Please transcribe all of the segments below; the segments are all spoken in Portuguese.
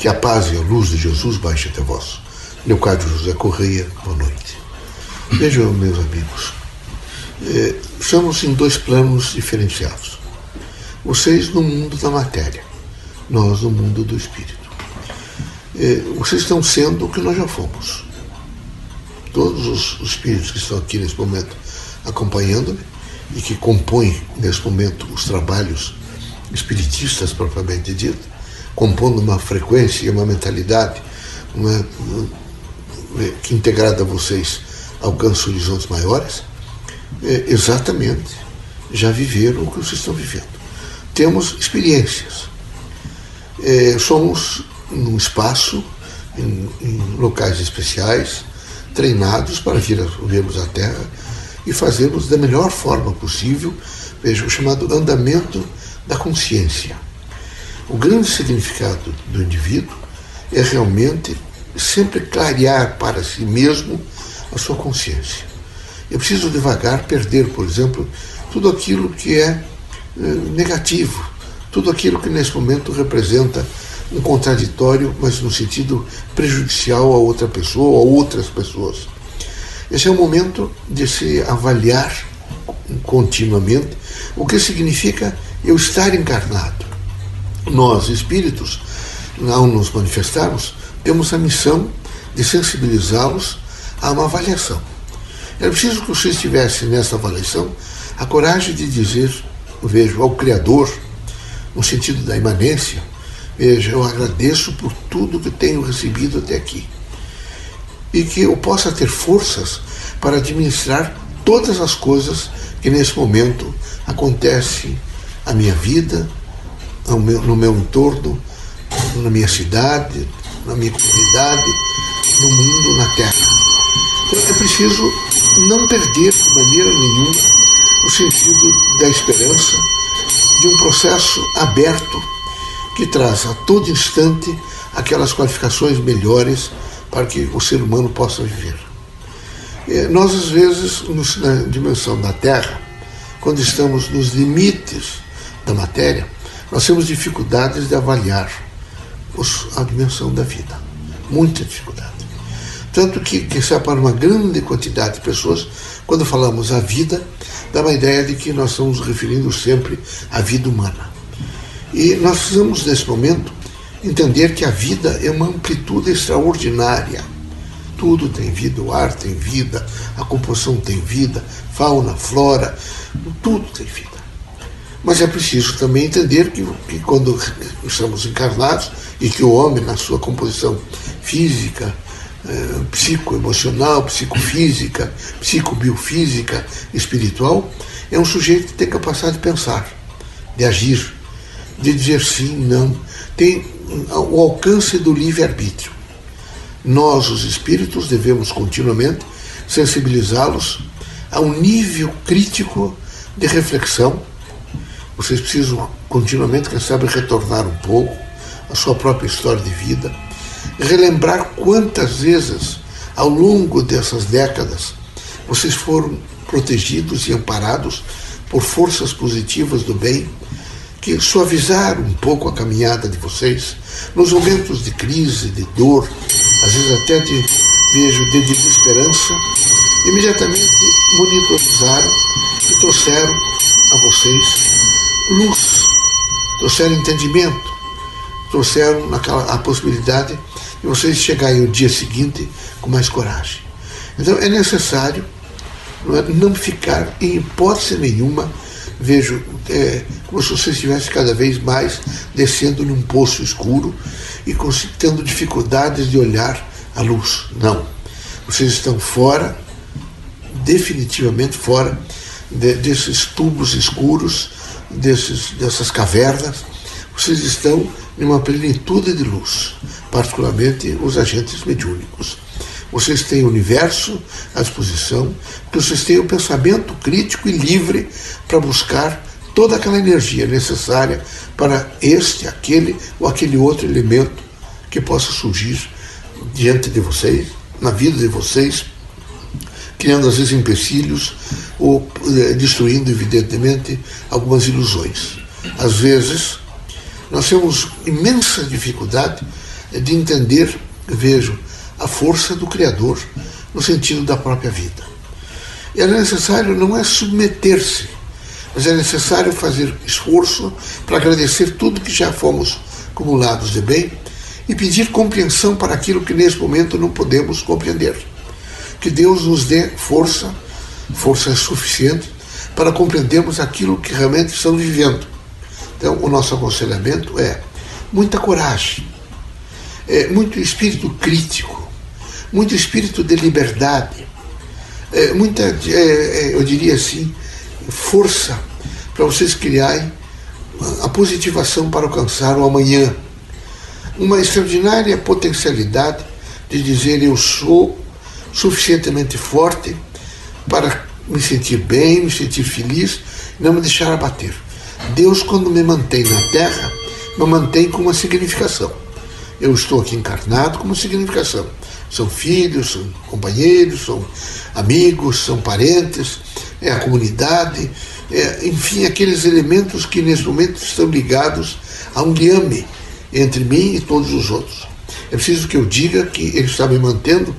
Que a paz e a luz de Jesus baixe até vós. Leocádio José Correia, boa noite. Vejam, meus amigos, é, estamos em dois planos diferenciados. Vocês no mundo da matéria, nós no mundo do espírito. É, vocês estão sendo o que nós já fomos. Todos os espíritos que estão aqui nesse momento acompanhando-me e que compõem nesse momento os trabalhos espiritistas propriamente dito, compondo uma frequência e uma mentalidade uma, que integrada a vocês alcança horizontes maiores, é, exatamente já viveram o que vocês estão vivendo. Temos experiências. É, somos num espaço, em, em, locais especiais, treinados para vir a, vermos a Terra e fazermos da melhor forma possível, veja, o chamado andamento da consciência. O grande significado do indivíduo é realmente sempre clarear para si mesmo a sua consciência. Eu preciso devagar perder, por exemplo, tudo aquilo que é eh, negativo, tudo aquilo que nesse momento representa um contraditório, mas no sentido prejudicial a outra pessoa ou a outras pessoas. Esse é o momento de se avaliar continuamente o que significa eu estar encarnado. Nós, espíritos, ao nos manifestarmos, temos a missão de sensibilizá-los a uma avaliação. É preciso que vocês tivessem nessa avaliação a coragem de dizer, vejo, ao Criador, no sentido da imanência, veja, eu agradeço por tudo que tenho recebido até aqui. E que eu possa ter forças para administrar todas as coisas que nesse momento acontecem à minha vida, meu, no meu entorno, na minha cidade, na minha comunidade, no mundo, na terra. Então é preciso não perder de maneira nenhuma o sentido da esperança de um processo aberto que traz a todo instante aquelas qualificações melhores para que o ser humano possa viver. É, nós, às vezes, na dimensão da Terra, quando estamos nos limites da matéria, nós temos dificuldades de avaliar a dimensão da vida. Muita dificuldade. Tanto que, que se para uma grande quantidade de pessoas, quando falamos a vida, dá uma ideia de que nós estamos referindo sempre à vida humana. E nós precisamos, nesse momento, entender que a vida é uma amplitude extraordinária. Tudo tem vida, o ar tem vida, a composição tem vida, fauna, flora, tudo tem vida. Mas é preciso também entender que, que quando estamos encarnados e que o homem, na sua composição física, é, psicoemocional, psicofísica, psicobiofísica, espiritual, é um sujeito que tem capacidade de pensar, de agir, de dizer sim, não. Tem o alcance do livre-arbítrio. Nós, os espíritos, devemos continuamente sensibilizá-los a um nível crítico de reflexão. Vocês precisam continuamente, quem sabe, retornar um pouco à sua própria história de vida, relembrar quantas vezes, ao longo dessas décadas, vocês foram protegidos e amparados por forças positivas do bem que suavizaram um pouco a caminhada de vocês nos momentos de crise, de dor, às vezes até de, vejo, de desesperança, imediatamente monitorizaram e trouxeram a vocês luz, trouxeram entendimento, trouxeram naquela, a possibilidade de vocês chegarem o dia seguinte com mais coragem. Então é necessário não, é, ficar em hipótese nenhuma vejo é, como se você estivesse cada vez mais descendo num poço escuro e tendo dificuldades de olhar a luz. Não. Vocês estão fora, definitivamente fora de, desses tubos escuros, desses, dessas cavernas. Vocês estão em uma plenitude de luz, particularmente os agentes mediúnicos vocês têm o universo à disposição, que vocês têm o pensamento crítico e livre para buscar toda aquela energia necessária para este, aquele ou aquele outro elemento que possa surgir diante de vocês, na vida de vocês, criando às vezes empecilhos ou eh, destruindo, evidentemente, algumas ilusões. Às vezes, nós temos imensa dificuldade de entender, vejo, a força do Criador no sentido da própria vida. E era necessário não é submeter-se, mas é necessário fazer esforço para agradecer tudo que já fomos acumulados de bem e pedir compreensão para aquilo que nesse momento não podemos compreender. Que Deus nos dê força, força suficiente para compreendermos aquilo que realmente estamos vivendo. Então, o nosso aconselhamento é muita coragem, é, muito espírito crítico, muito espírito de liberdade, é, muita, é, é eu diria assim, força para vocês criarem a positivação para alcançar o amanhã. Uma extraordinária potencialidade de dizer eu sou suficientemente forte para me sentir bem, me sentir feliz, não me deixar abater. Deus, quando me mantém na terra, me mantém com uma significação. Eu estou aqui encarnado com uma significação. São filhos, são companheiros, são amigos, são parentes, é a comunidade, é, enfim, aqueles elementos que nesse momento estão ligados a um liame entre mim e todos os outros. É preciso que eu diga que ele está me mantendo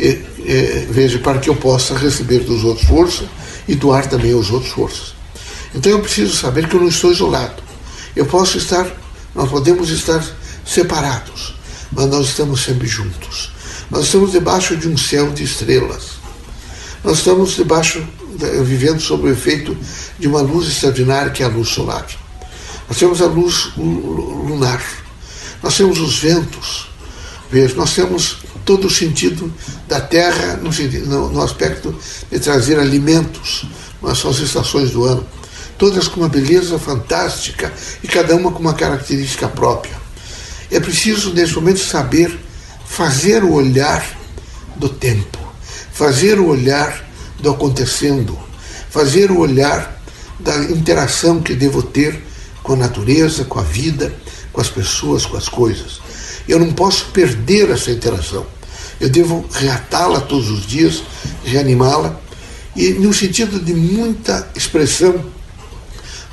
é, é, veja, para que eu possa receber dos outros força e doar também aos outros forças. Então eu preciso saber que eu não estou isolado. Eu posso estar, nós podemos estar separados, mas nós estamos sempre juntos. Nós estamos debaixo de um céu de estrelas. Nós estamos debaixo, vivendo sob o efeito de uma luz extraordinária que é a luz solar. Nós temos a luz lunar. Nós temos os ventos. Veja, nós temos todo o sentido da terra no, no, no aspecto de trazer alimentos, mas são as estações do ano, todas com uma beleza fantástica e cada uma com uma característica própria. É preciso, nesse momento, saber fazer o olhar do tempo, fazer o olhar do acontecendo, fazer o olhar da interação que devo ter com a natureza, com a vida, com as pessoas, com as coisas. Eu não posso perder essa interação. Eu devo reatá-la todos os dias, reanimá-la, e no sentido de muita expressão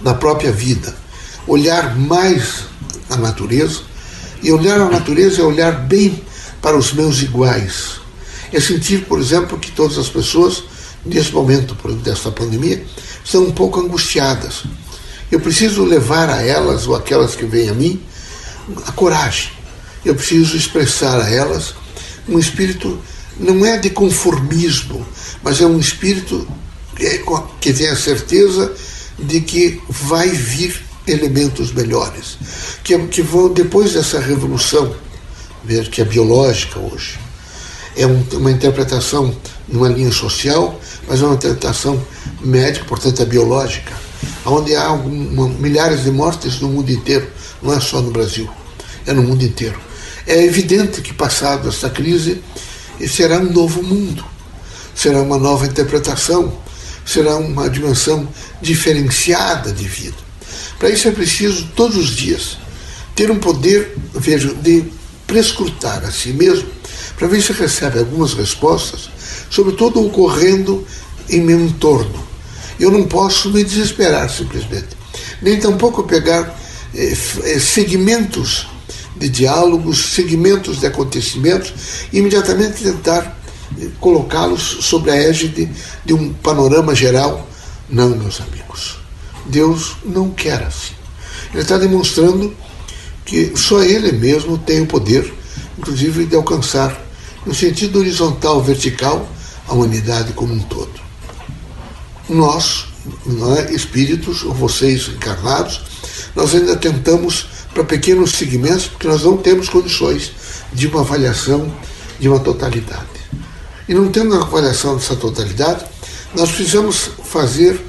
da própria vida. Olhar mais a natureza, e olhar a natureza é olhar bem para os meus iguais. É sentir, por exemplo, que todas as pessoas, nesse momento desta pandemia, estão um pouco angustiadas. Eu preciso levar a elas, ou aquelas que vêm a mim, a coragem. Eu preciso expressar a elas um espírito não é de conformismo, mas é um espírito que tem a certeza de que vai vir elementos melhores, que, que vão depois dessa revolução, que é biológica hoje, é um, uma interpretação numa linha social, mas é uma interpretação médica, portanto é biológica, onde há uma, milhares de mortes no mundo inteiro, não é só no Brasil, é no mundo inteiro. É evidente que, passado esta crise, será um novo mundo, será uma nova interpretação, será uma dimensão diferenciada de vida. Para isso é preciso, todos os dias, ter um poder, vejo, de prescrutar a si mesmo, para ver se recebe algumas respostas sobre todo o ocorrendo em meu entorno. Eu não posso me desesperar simplesmente, nem tampouco pegar eh, eh segmentos de diálogos, segmentos de acontecimentos, e imediatamente tentar eh, colocá-los sobre a égide de um panorama geral. Não, meus amigos. Deus não quer assim. Ele está demonstrando que só Ele mesmo tem o poder, inclusive, de alcançar, no sentido horizontal, vertical, a humanidade como um todo. Nós, é, espíritos, ou vocês encarnados, nós ainda tentamos para pequenos segmentos, porque nós não temos condições de uma avaliação de uma totalidade. E não tendo a avaliação dessa totalidade, nós precisamos fazer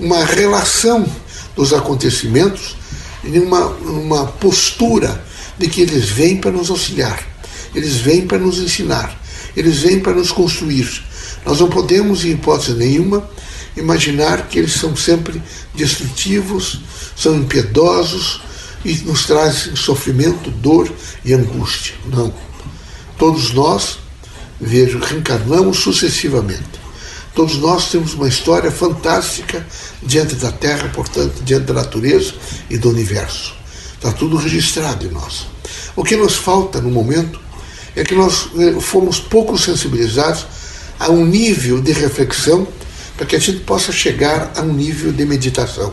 uma relação dos acontecimentos em uma, uma postura de que eles vêm para nos auxiliar, eles vêm para nos ensinar, eles vêm para nos construir. Nós não podemos, em hipótese nenhuma, imaginar que eles são sempre destrutivos, são impiedosos, e nos traz sofrimento, dor e angústia. Não. Todos nós, vejo, reencarnamos sucessivamente. Todos nós temos uma história fantástica diante da Terra, portanto, diante da natureza e do universo. Está tudo registrado em nós. O que nos falta no momento é que nós eh, fomos pouco sensibilizados a um nível de reflexão para que a gente possa chegar a um nível de meditação.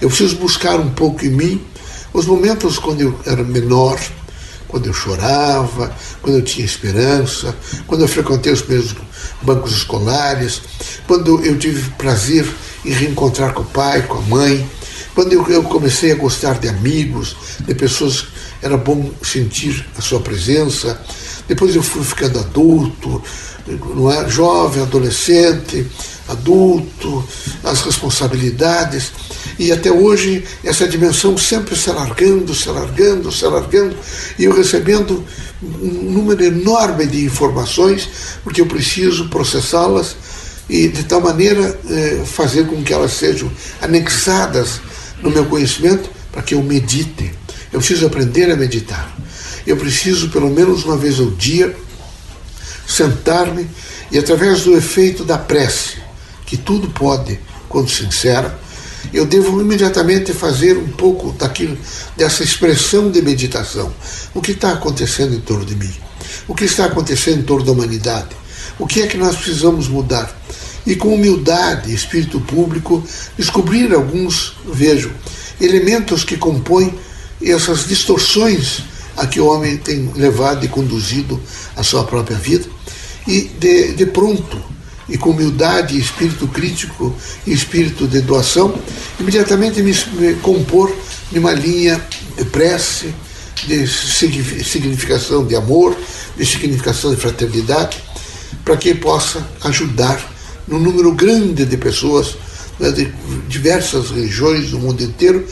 Eu preciso buscar um pouco em mim os momentos quando eu era menor, quando eu chorava, quando eu tinha esperança, quando eu frequentei os meus bancos escolares, quando eu tive prazer em reencontrar com o pai, com a mãe, quando eu, comecei a gostar de amigos, de pessoas, era bom sentir a sua presença. Depois eu fui ficando adulto, não é? jovem, adolescente, adulto, as responsabilidades. E até hoje essa dimensão sempre se alargando, se alargando, se alargando, e eu recebendo um número enorme de informações, porque eu preciso processá-las e de tal maneira eh, fazer com que elas sejam anexadas no meu conhecimento para que eu medite. Eu preciso aprender a meditar. Eu preciso, pelo menos uma vez ao dia, sentar-me e, através do efeito da prece, que tudo pode quando sincera, eu devo imediatamente fazer um pouco daquilo, dessa expressão de meditação. O que está acontecendo em torno de mim? O que está acontecendo em torno da humanidade? O que é que nós precisamos mudar? E com humildade, espírito público, descobrir alguns, vejo, elementos que compõem essas distorções a que o homem tem levado e conduzido a sua própria vida, e de, de pronto e com humildade, espírito crítico e espírito de doação, imediatamente me, me compor numa linha de prece, de significação de amor, de significação de fraternidade, para que possa ajudar num número grande de pessoas né, de diversas religiões do mundo inteiro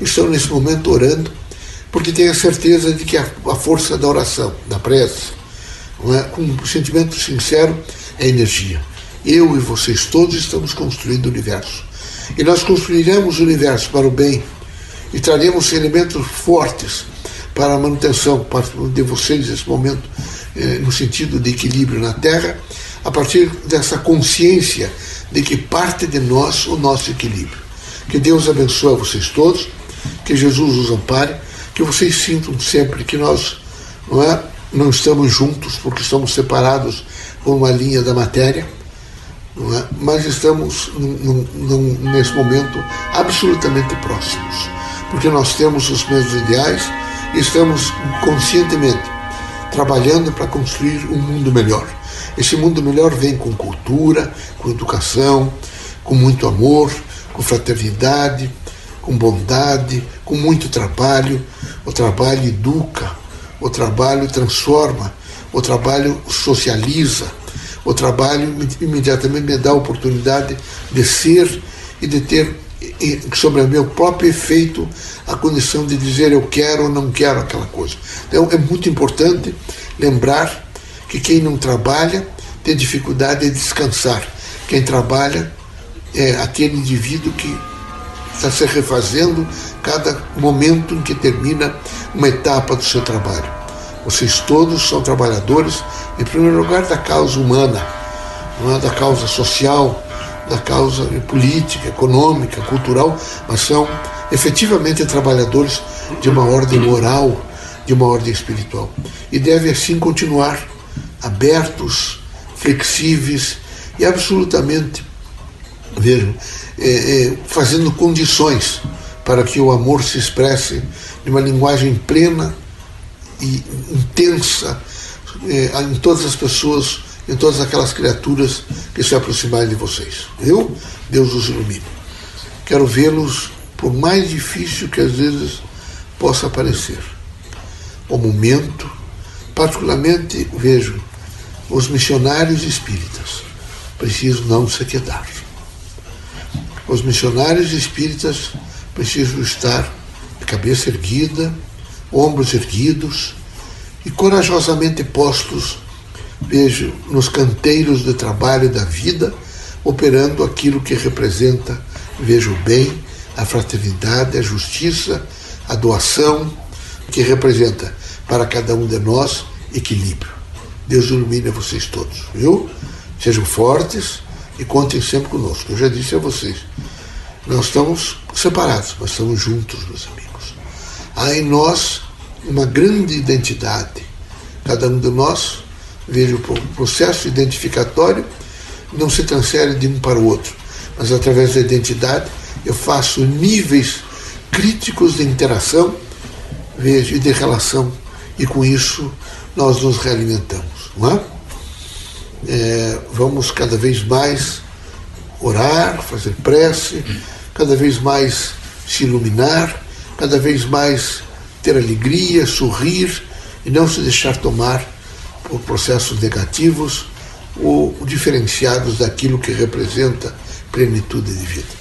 estão nesse momento orando, porque têm a certeza de que a, a força da oração, da prece, é, com um sentimento sincero, é energia. Eu e vocês todos estamos construindo o universo. E nós construiremos o universo para o bem e traremos elementos fortes para a manutenção de vocês nesse momento, eh, no sentido de equilíbrio na Terra, a partir dessa consciência de que parte de nós o nosso equilíbrio. Que Deus abençoe vocês todos, que Jesus os ampare, que vocês sintam sempre que nós não, é, não estamos juntos porque estamos separados por uma linha da matéria é? mas estamos num, num, nesse momento absolutamente próximos, porque nós temos os mesmos ideais e estamos conscientemente trabalhando para construir um mundo melhor. Esse mundo melhor vem com cultura, com educação, com muito amor, com fraternidade, com bondade, com muito trabalho. O trabalho educa, o trabalho transforma, o trabalho socializa o trabalho imediatamente me dá a oportunidade de ser e de ter sobre o meu próprio efeito a condição de dizer eu quero ou não quero aquela coisa. Então é muito importante lembrar que quem não trabalha tem dificuldade de descansar. Quem trabalha é aquele indivíduo que está se refazendo cada momento em que termina uma etapa do seu trabalho. Vocês todos são trabalhadores, em primeiro lugar, da causa humana, é? da causa social, da causa política, econômica, cultural, mas são efetivamente trabalhadores de uma ordem moral, de uma ordem espiritual. E devem assim continuar abertos, flexíveis e absolutamente, vejam, é, é, fazendo condições para que o amor se expresse de uma linguagem plena e intensa eh, em todas as pessoas, em todas aquelas criaturas que se aproximarem de vocês. Eu, Deus os ilumine. Quero vê-los, por mais difícil que às vezes possa parecer. O momento, particularmente, vejo os missionários espíritas, precisam não se quedar. Os missionários espíritas precisam estar de cabeça erguida, ombros erguidos e corajosamente postos, vejo, nos canteiros de trabalho da vida, operando aquilo que representa, vejo bem, a fraternidade, a justiça, a doação, que representa para cada um de nós equilíbrio. Deus ilumine vocês todos, viu? Sejam fortes e contem sempre conosco. Eu já disse a vocês, nós estamos separados, mas estamos juntos, meus amigos. há em nós uma grande identidade. Cada um de nós, veja, o processo identificatório não se transfere de um para o outro, mas através da identidade eu faço níveis críticos de interação, veja, e de relação, e com isso nós nos realimentamos, não é? É vamos cada vez mais orar, fazer prece, cada vez mais se iluminar, cada vez mais ter alegria, sorrir e não se deixar tomar por processos negativos ou diferenciados daquilo que representa plenitude de vida.